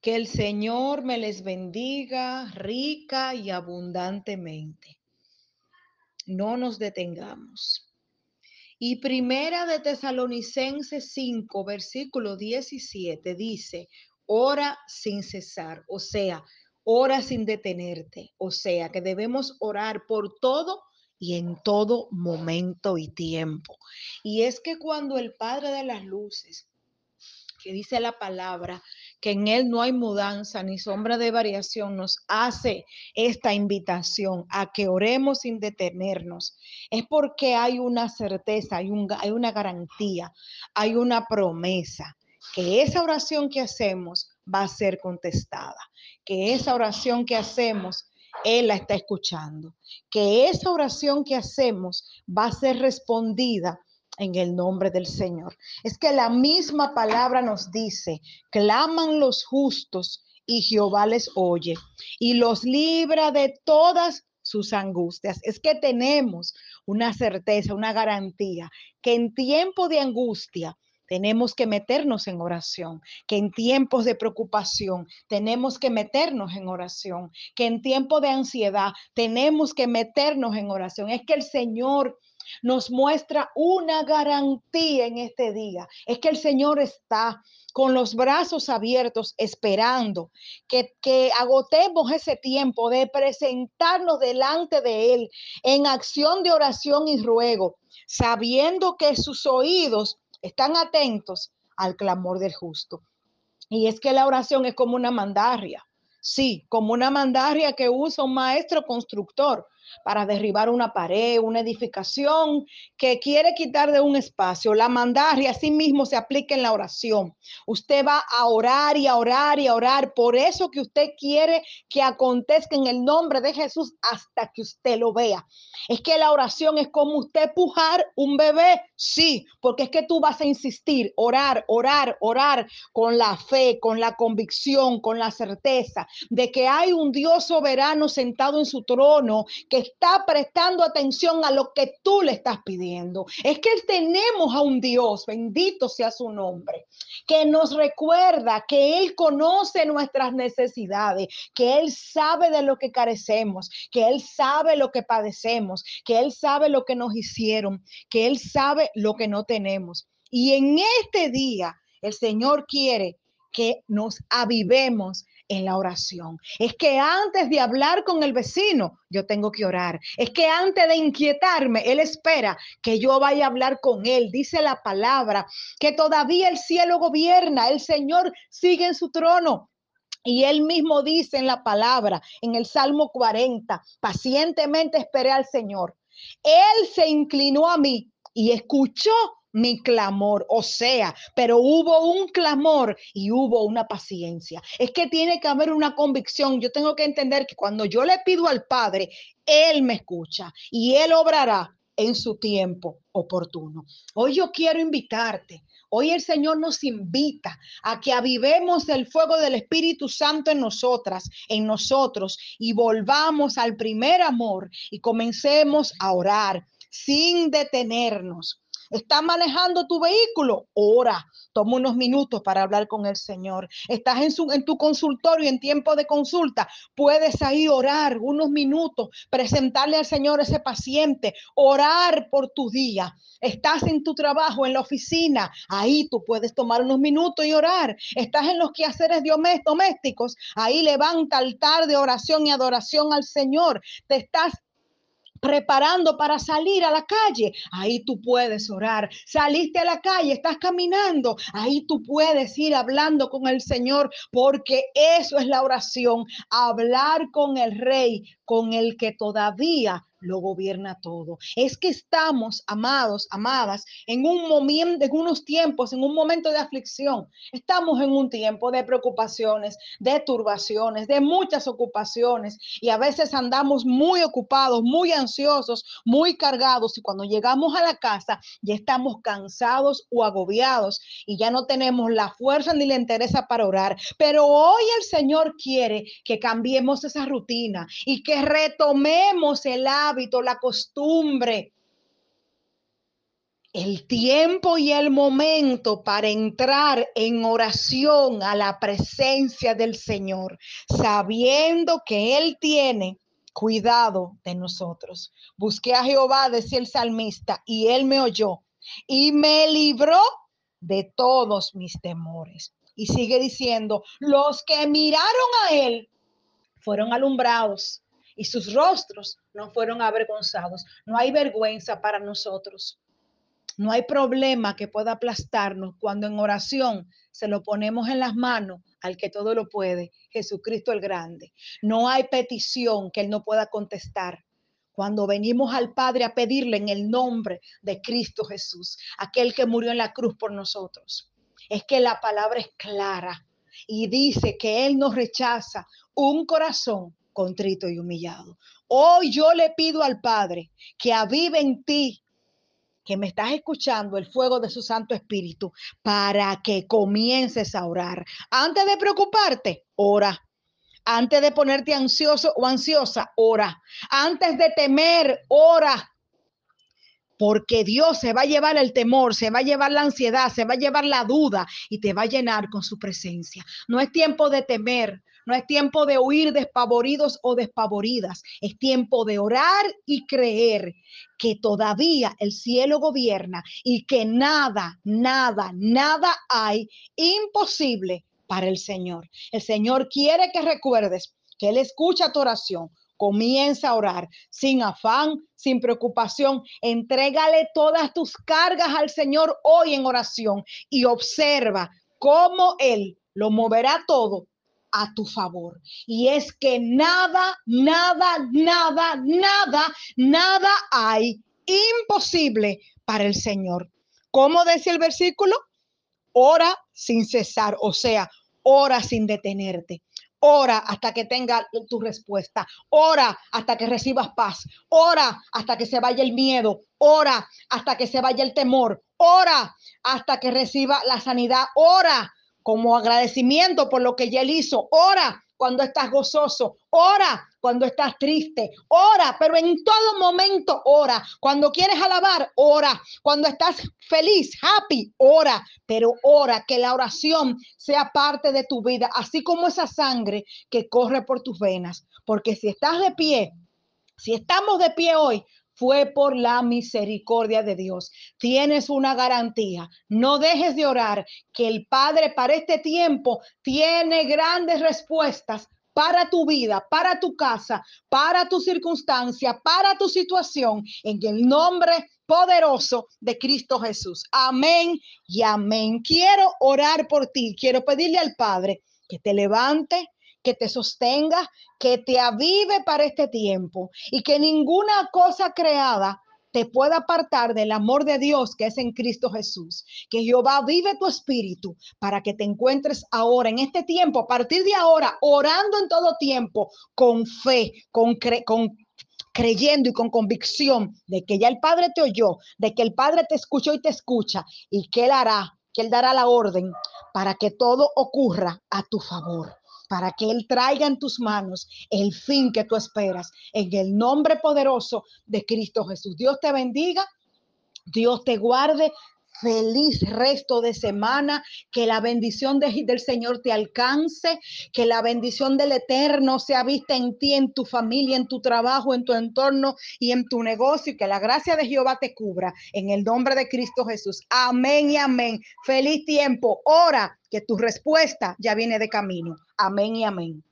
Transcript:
Que el Señor me les bendiga rica y abundantemente. No nos detengamos. Y primera de Tesalonicenses 5, versículo 17 dice, ora sin cesar, o sea, ora sin detenerte, o sea, que debemos orar por todo y en todo momento y tiempo. Y es que cuando el Padre de las Luces, que dice la palabra, que en Él no hay mudanza ni sombra de variación, nos hace esta invitación a que oremos sin detenernos, es porque hay una certeza, hay, hay una garantía, hay una promesa, que esa oración que hacemos va a ser contestada, que esa oración que hacemos él la está escuchando, que esa oración que hacemos va a ser respondida en el nombre del Señor. Es que la misma palabra nos dice, claman los justos y Jehová les oye y los libra de todas sus angustias. Es que tenemos una certeza, una garantía, que en tiempo de angustia tenemos que meternos en oración, que en tiempos de preocupación tenemos que meternos en oración, que en tiempo de ansiedad tenemos que meternos en oración. Es que el Señor nos muestra una garantía en este día. Es que el Señor está con los brazos abiertos esperando que, que, agotemos ese tiempo de presentarnos delante de Él en acción de oración y ruego, sabiendo que sus oídos están atentos al clamor del justo. Y es que la oración es como una mandarria. Sí, como una mandarria que usa un maestro constructor para derribar una pared, una edificación que quiere quitar de un espacio. La mandaria así mismo se aplica en la oración. Usted va a orar y a orar y a orar por eso que usted quiere que acontezca en el nombre de Jesús hasta que usted lo vea. Es que la oración es como usted pujar un bebé, sí, porque es que tú vas a insistir, orar, orar, orar con la fe, con la convicción, con la certeza de que hay un Dios soberano sentado en su trono que está prestando atención a lo que tú le estás pidiendo. Es que tenemos a un Dios, bendito sea su nombre, que nos recuerda que Él conoce nuestras necesidades, que Él sabe de lo que carecemos, que Él sabe lo que padecemos, que Él sabe lo que nos hicieron, que Él sabe lo que no tenemos. Y en este día el Señor quiere que nos avivemos en la oración. Es que antes de hablar con el vecino, yo tengo que orar. Es que antes de inquietarme, Él espera que yo vaya a hablar con Él. Dice la palabra que todavía el cielo gobierna, el Señor sigue en su trono. Y él mismo dice en la palabra, en el Salmo 40, pacientemente esperé al Señor. Él se inclinó a mí y escuchó mi clamor. O sea, pero hubo un clamor y hubo una paciencia. Es que tiene que haber una convicción. Yo tengo que entender que cuando yo le pido al Padre, Él me escucha y Él obrará en su tiempo oportuno. Hoy yo quiero invitarte. Hoy el Señor nos invita a que avivemos el fuego del Espíritu Santo en nosotras, en nosotros, y volvamos al primer amor y comencemos a orar sin detenernos Estás manejando tu vehículo, ora, toma unos minutos para hablar con el Señor. Estás en, su, en tu consultorio en tiempo de consulta, puedes ahí orar unos minutos, presentarle al Señor ese paciente, orar por tu día. Estás en tu trabajo, en la oficina, ahí tú puedes tomar unos minutos y orar. Estás en los quehaceres domésticos, ahí levanta altar de oración y adoración al Señor. Te estás preparando para salir a la calle, ahí tú puedes orar. Saliste a la calle, estás caminando, ahí tú puedes ir hablando con el Señor, porque eso es la oración, hablar con el Rey, con el que todavía lo gobierna todo. Es que estamos, amados, amadas, en un momento, en unos tiempos, en un momento de aflicción. Estamos en un tiempo de preocupaciones, de turbaciones, de muchas ocupaciones y a veces andamos muy ocupados, muy ansiosos, muy cargados y cuando llegamos a la casa ya estamos cansados o agobiados y ya no tenemos la fuerza ni la interesa para orar. Pero hoy el Señor quiere que cambiemos esa rutina y que retomemos el hábito, la costumbre el tiempo y el momento para entrar en oración a la presencia del Señor, sabiendo que Él tiene cuidado de nosotros. Busqué a Jehová, decía el salmista, y Él me oyó y me libró de todos mis temores. Y sigue diciendo, los que miraron a Él fueron alumbrados y sus rostros no fueron avergonzados. No hay vergüenza para nosotros. No hay problema que pueda aplastarnos cuando en oración se lo ponemos en las manos al que todo lo puede, Jesucristo el Grande. No hay petición que Él no pueda contestar. Cuando venimos al Padre a pedirle en el nombre de Cristo Jesús, aquel que murió en la cruz por nosotros, es que la palabra es clara y dice que Él nos rechaza un corazón contrito y humillado. Hoy yo le pido al Padre que avive en ti que me estás escuchando el fuego de su Santo Espíritu para que comiences a orar. Antes de preocuparte, ora. Antes de ponerte ansioso o ansiosa, ora. Antes de temer, ora. Porque Dios se va a llevar el temor, se va a llevar la ansiedad, se va a llevar la duda y te va a llenar con su presencia. No es tiempo de temer, no es tiempo de huir despavoridos o despavoridas. Es tiempo de orar y creer que todavía el cielo gobierna y que nada, nada, nada hay imposible para el Señor. El Señor quiere que recuerdes que Él escucha tu oración. Comienza a orar sin afán, sin preocupación. Entrégale todas tus cargas al Señor hoy en oración y observa cómo Él lo moverá todo a tu favor. Y es que nada, nada, nada, nada, nada hay imposible para el Señor. ¿Cómo dice el versículo? Ora sin cesar, o sea, ora sin detenerte. Ora hasta que tenga tu respuesta. Ora hasta que recibas paz. Ora hasta que se vaya el miedo. Ora hasta que se vaya el temor. Ora hasta que reciba la sanidad. Ora como agradecimiento por lo que ya él hizo. Ora cuando estás gozoso, ora cuando estás triste, ora, pero en todo momento ora. Cuando quieres alabar, ora. Cuando estás feliz, happy, ora, pero ora que la oración sea parte de tu vida, así como esa sangre que corre por tus venas. Porque si estás de pie, si estamos de pie hoy, fue por la misericordia de Dios. Tienes una garantía. No dejes de orar que el Padre para este tiempo tiene grandes respuestas para tu vida, para tu casa, para tu circunstancia, para tu situación, en el nombre poderoso de Cristo Jesús. Amén y amén. Quiero orar por ti. Quiero pedirle al Padre que te levante, que te sostenga, que te avive para este tiempo y que ninguna cosa creada te pueda apartar del amor de Dios que es en Cristo Jesús. Que Jehová vive tu espíritu para que te encuentres ahora, en este tiempo, a partir de ahora, orando en todo tiempo, con fe, con, con creyendo y con convicción de que ya el Padre te oyó, de que el Padre te escuchó y te escucha y que Él hará, que Él dará la orden para que todo ocurra a tu favor para que Él traiga en tus manos el fin que tú esperas. En el nombre poderoso de Cristo Jesús. Dios te bendiga. Dios te guarde. Feliz resto de semana, que la bendición del Señor te alcance, que la bendición del Eterno sea vista en ti, en tu familia, en tu trabajo, en tu entorno y en tu negocio, y que la gracia de Jehová te cubra en el nombre de Cristo Jesús. Amén y amén. Feliz tiempo. Ora que tu respuesta ya viene de camino. Amén y amén.